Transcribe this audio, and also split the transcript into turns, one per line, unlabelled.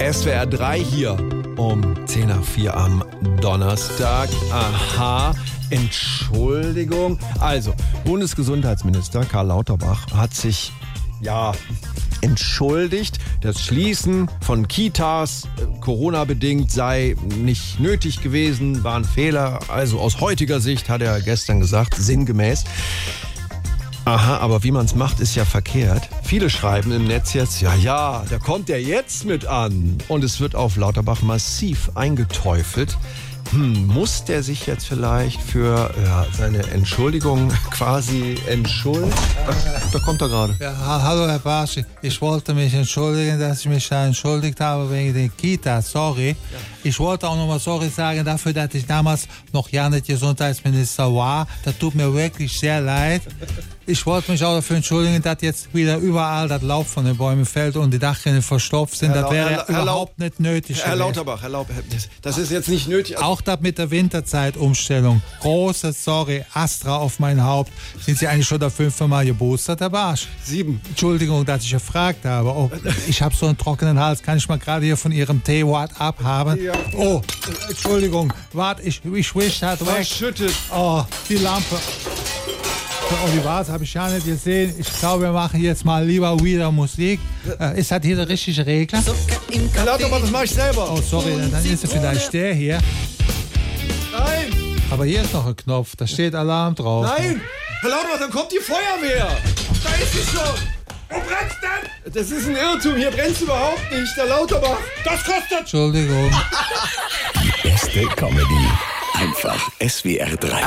SWR 3 hier um 10 nach 4 am Donnerstag. Aha. Entschuldigung. Also, Bundesgesundheitsminister Karl Lauterbach hat sich ja entschuldigt. Das Schließen von Kitas äh, Corona-bedingt sei nicht nötig gewesen, war ein Fehler. Also aus heutiger Sicht hat er gestern gesagt, sinngemäß. Aha, aber wie man es macht, ist ja verkehrt. Viele schreiben im Netz jetzt, ja, ja, da kommt er jetzt mit an. Und es wird auf Lauterbach massiv eingeteufelt. Hm, muss der sich jetzt vielleicht für ja, seine Entschuldigung quasi entschuldigen? Da kommt er gerade.
Ja, ha- hallo Herr Barsch, ich wollte mich entschuldigen, dass ich mich da entschuldigt habe wegen den Kita, sorry. Ich wollte auch nochmal sorry sagen dafür, dass ich damals noch ja nicht Gesundheitsminister war. Das tut mir wirklich sehr leid. Ich wollte mich auch dafür entschuldigen, dass jetzt wieder überall das Laub von den Bäumen fällt und die Dachrinne verstopft sind.
Herr
das wäre
Herr Lau- Herr
überhaupt nicht nötig
Herr. Lauterbach, Herr Lauterbach, das, das ist jetzt nicht nötig.
Auch das mit der Winterzeitumstellung. Großes Sorry, Astra auf mein Haupt. Sind Sie eigentlich schon der fünfte Mal geboostert, Herr Barsch?
Sieben.
Entschuldigung, dass ich gefragt habe. Oh, ich habe so einen trockenen Hals. Kann ich mal gerade hier von Ihrem Tee what abhaben?
Ja.
Oh, Entschuldigung. Warte, ich, ich wisch halt weg.
Verschüttet.
Oh, die Lampe. So, oh, wie war's? Habe ich ja nicht gesehen. Ich glaube, wir machen jetzt mal lieber wieder Musik. Äh, ist das hier der richtige Regler?
Herr Lauterbach, das mache ich selber.
Oh, sorry, dann, dann ist es vielleicht der hier.
Nein,
Aber hier ist noch ein Knopf. Da steht Alarm drauf.
nein. Herr Lauterbach, dann kommt die Feuerwehr. Da ist sie schon. Wo brennt's denn? Das ist ein Irrtum. Hier brennt's überhaupt nicht. Herr Lauterbach. Das kostet.
Entschuldigung.
Beste Comedy. Einfach SWR 3.